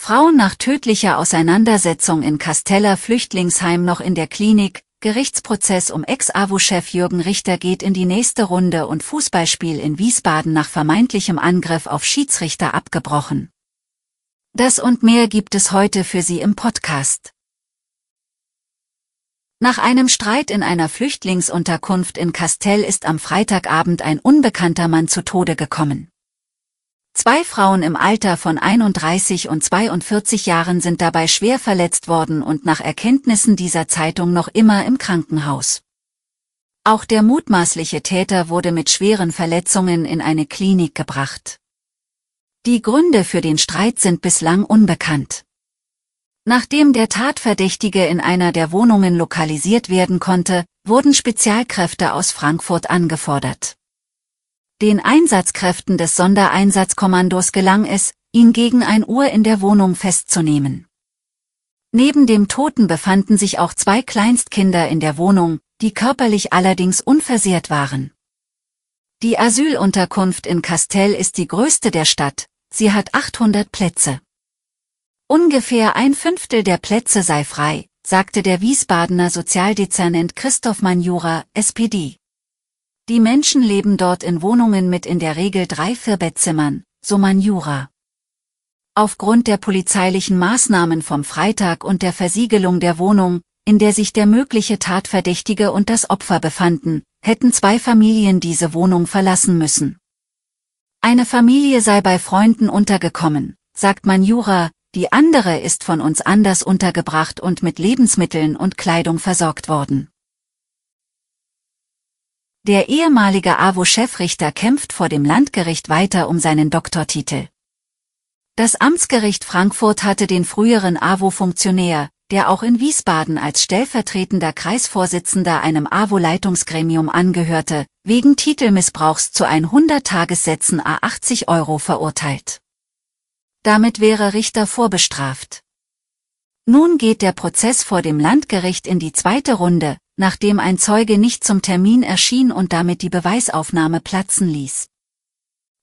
Frauen nach tödlicher Auseinandersetzung in Casteller Flüchtlingsheim noch in der Klinik, Gerichtsprozess um Ex-AWO-Chef Jürgen Richter geht in die nächste Runde und Fußballspiel in Wiesbaden nach vermeintlichem Angriff auf Schiedsrichter abgebrochen. Das und mehr gibt es heute für Sie im Podcast. Nach einem Streit in einer Flüchtlingsunterkunft in Castell ist am Freitagabend ein unbekannter Mann zu Tode gekommen. Zwei Frauen im Alter von 31 und 42 Jahren sind dabei schwer verletzt worden und nach Erkenntnissen dieser Zeitung noch immer im Krankenhaus. Auch der mutmaßliche Täter wurde mit schweren Verletzungen in eine Klinik gebracht. Die Gründe für den Streit sind bislang unbekannt. Nachdem der Tatverdächtige in einer der Wohnungen lokalisiert werden konnte, wurden Spezialkräfte aus Frankfurt angefordert. Den Einsatzkräften des Sondereinsatzkommandos gelang es, ihn gegen ein Uhr in der Wohnung festzunehmen. Neben dem Toten befanden sich auch zwei Kleinstkinder in der Wohnung, die körperlich allerdings unversehrt waren. Die Asylunterkunft in Castell ist die größte der Stadt, sie hat 800 Plätze. Ungefähr ein Fünftel der Plätze sei frei, sagte der Wiesbadener Sozialdezernent Christoph Manjura, SPD. Die Menschen leben dort in Wohnungen mit in der Regel drei Vierbettzimmern, so Manjura. Aufgrund der polizeilichen Maßnahmen vom Freitag und der Versiegelung der Wohnung, in der sich der mögliche Tatverdächtige und das Opfer befanden, hätten zwei Familien diese Wohnung verlassen müssen. Eine Familie sei bei Freunden untergekommen, sagt Manjura, die andere ist von uns anders untergebracht und mit Lebensmitteln und Kleidung versorgt worden. Der ehemalige AWO-Chefrichter kämpft vor dem Landgericht weiter um seinen Doktortitel. Das Amtsgericht Frankfurt hatte den früheren AWO-Funktionär, der auch in Wiesbaden als stellvertretender Kreisvorsitzender einem AWO-Leitungsgremium angehörte, wegen Titelmissbrauchs zu 100 Tagessätzen a 80 Euro verurteilt. Damit wäre Richter vorbestraft. Nun geht der Prozess vor dem Landgericht in die zweite Runde, nachdem ein Zeuge nicht zum Termin erschien und damit die Beweisaufnahme platzen ließ.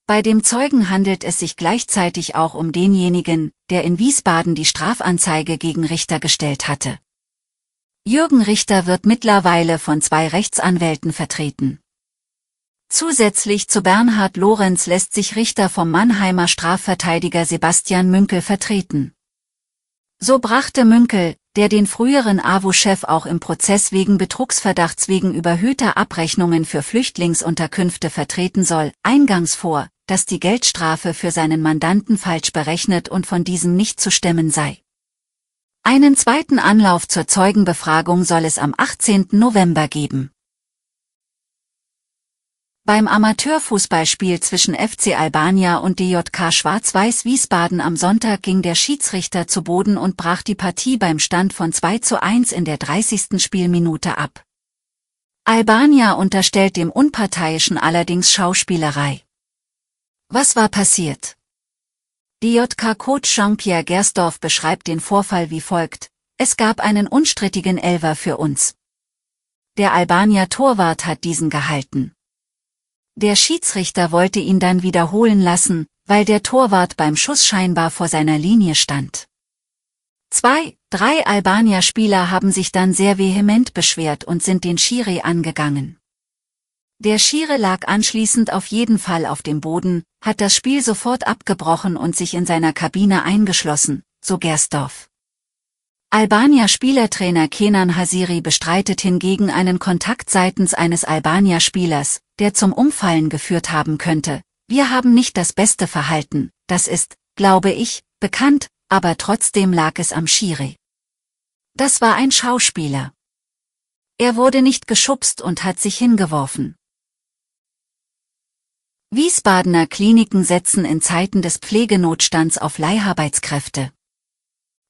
Bei dem Zeugen handelt es sich gleichzeitig auch um denjenigen, der in Wiesbaden die Strafanzeige gegen Richter gestellt hatte. Jürgen Richter wird mittlerweile von zwei Rechtsanwälten vertreten. Zusätzlich zu Bernhard Lorenz lässt sich Richter vom Mannheimer Strafverteidiger Sebastian Münkel vertreten. So brachte Münkel, der den früheren AWO-Chef auch im Prozess wegen Betrugsverdachts wegen überhöhter Abrechnungen für Flüchtlingsunterkünfte vertreten soll, eingangs vor, dass die Geldstrafe für seinen Mandanten falsch berechnet und von diesem nicht zu stemmen sei. Einen zweiten Anlauf zur Zeugenbefragung soll es am 18. November geben. Beim Amateurfußballspiel zwischen FC Albania und DJK Schwarz-Weiß Wiesbaden am Sonntag ging der Schiedsrichter zu Boden und brach die Partie beim Stand von 2 zu 1 in der 30. Spielminute ab. Albania unterstellt dem Unparteiischen allerdings Schauspielerei. Was war passiert? DJK-Coach Jean-Pierre Gersdorf beschreibt den Vorfall wie folgt. Es gab einen unstrittigen Elver für uns. Der Albania-Torwart hat diesen gehalten. Der Schiedsrichter wollte ihn dann wiederholen lassen, weil der Torwart beim Schuss scheinbar vor seiner Linie stand. Zwei, drei Albanier-Spieler haben sich dann sehr vehement beschwert und sind den Schiri angegangen. Der Schiri lag anschließend auf jeden Fall auf dem Boden, hat das Spiel sofort abgebrochen und sich in seiner Kabine eingeschlossen, so Gersdorf. Albania-Spielertrainer Kenan Hasiri bestreitet hingegen einen Kontakt seitens eines Albania-Spielers, der zum Umfallen geführt haben könnte. Wir haben nicht das beste Verhalten, das ist, glaube ich, bekannt, aber trotzdem lag es am Schiri. Das war ein Schauspieler. Er wurde nicht geschubst und hat sich hingeworfen. Wiesbadener Kliniken setzen in Zeiten des Pflegenotstands auf Leiharbeitskräfte.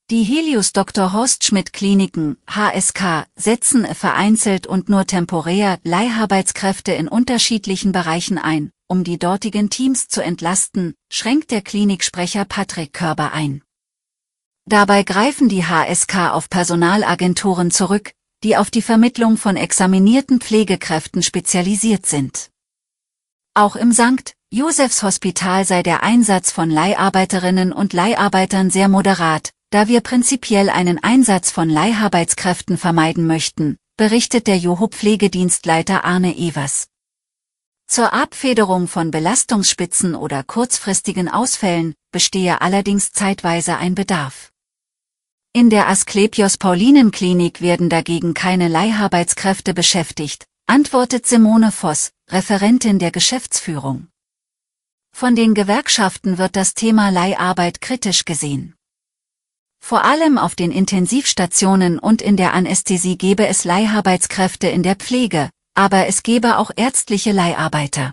Die Helios Dr. Horst Schmidt Kliniken, HSK, setzen vereinzelt und nur temporär Leiharbeitskräfte in unterschiedlichen Bereichen ein, um die dortigen Teams zu entlasten, schränkt der Kliniksprecher Patrick Körber ein. Dabei greifen die HSK auf Personalagenturen zurück, die auf die Vermittlung von examinierten Pflegekräften spezialisiert sind. Auch im St. Josephs Hospital sei der Einsatz von Leiharbeiterinnen und Leiharbeitern sehr moderat, da wir prinzipiell einen Einsatz von Leiharbeitskräften vermeiden möchten, berichtet der Joho Pflegedienstleiter Arne Evers. Zur Abfederung von Belastungsspitzen oder kurzfristigen Ausfällen bestehe allerdings zeitweise ein Bedarf. In der Asklepios Paulinenklinik werden dagegen keine Leiharbeitskräfte beschäftigt, antwortet Simone Voss, Referentin der Geschäftsführung. Von den Gewerkschaften wird das Thema Leiharbeit kritisch gesehen. Vor allem auf den Intensivstationen und in der Anästhesie gebe es Leiharbeitskräfte in der Pflege, aber es gebe auch ärztliche Leiharbeiter.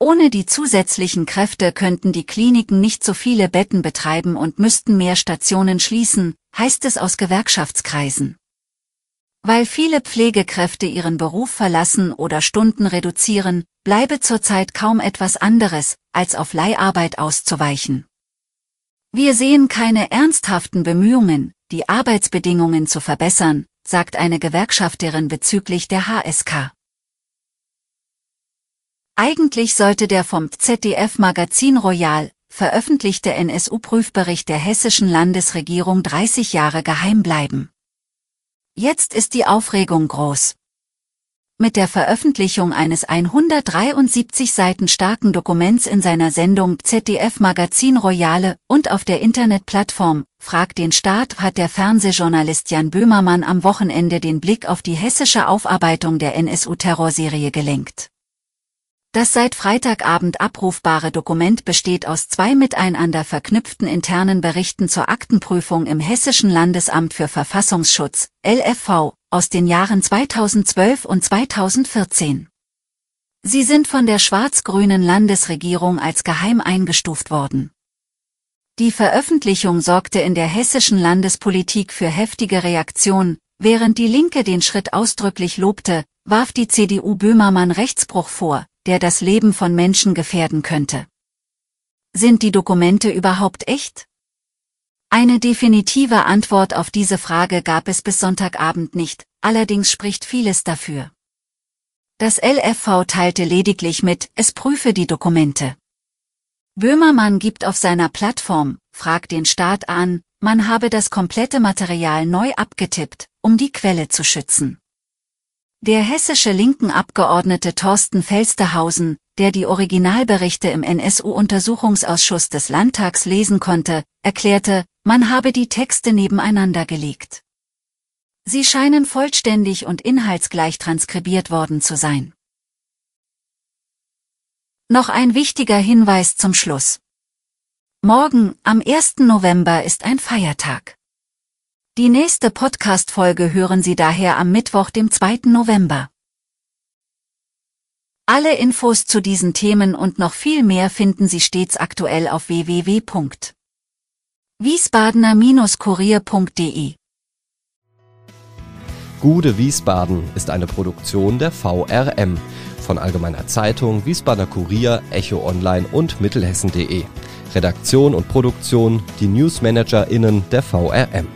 Ohne die zusätzlichen Kräfte könnten die Kliniken nicht so viele Betten betreiben und müssten mehr Stationen schließen, heißt es aus Gewerkschaftskreisen. Weil viele Pflegekräfte ihren Beruf verlassen oder Stunden reduzieren, bleibe zurzeit kaum etwas anderes, als auf Leiharbeit auszuweichen. Wir sehen keine ernsthaften Bemühungen, die Arbeitsbedingungen zu verbessern, sagt eine Gewerkschafterin bezüglich der HSK. Eigentlich sollte der vom ZDF Magazin Royal veröffentlichte NSU-Prüfbericht der hessischen Landesregierung 30 Jahre geheim bleiben. Jetzt ist die Aufregung groß. Mit der Veröffentlichung eines 173 Seiten starken Dokuments in seiner Sendung ZDF Magazin Royale und auf der Internetplattform Frag den Staat hat der Fernsehjournalist Jan Böhmermann am Wochenende den Blick auf die hessische Aufarbeitung der NSU-Terrorserie gelenkt. Das seit Freitagabend abrufbare Dokument besteht aus zwei miteinander verknüpften internen Berichten zur Aktenprüfung im Hessischen Landesamt für Verfassungsschutz, LFV, aus den Jahren 2012 und 2014. Sie sind von der schwarz-grünen Landesregierung als geheim eingestuft worden. Die Veröffentlichung sorgte in der hessischen Landespolitik für heftige Reaktionen, während die Linke den Schritt ausdrücklich lobte, warf die CDU Böhmermann Rechtsbruch vor, der das Leben von Menschen gefährden könnte. Sind die Dokumente überhaupt echt? Eine definitive Antwort auf diese Frage gab es bis Sonntagabend nicht, allerdings spricht vieles dafür. Das LFV teilte lediglich mit, es prüfe die Dokumente. Böhmermann gibt auf seiner Plattform, fragt den Staat an, man habe das komplette Material neu abgetippt, um die Quelle zu schützen. Der hessische linken Abgeordnete Thorsten Felstehausen, der die Originalberichte im NSU-Untersuchungsausschuss des Landtags lesen konnte, erklärte, man habe die Texte nebeneinander gelegt. Sie scheinen vollständig und inhaltsgleich transkribiert worden zu sein. Noch ein wichtiger Hinweis zum Schluss. Morgen, am 1. November, ist ein Feiertag. Die nächste Podcast-Folge hören Sie daher am Mittwoch, dem 2. November. Alle Infos zu diesen Themen und noch viel mehr finden Sie stets aktuell auf www.wiesbadener-kurier.de. Gude Wiesbaden ist eine Produktion der VRM von Allgemeiner Zeitung, Wiesbadener Kurier, Echo Online und Mittelhessen.de. Redaktion und Produktion die NewsmanagerInnen der VRM.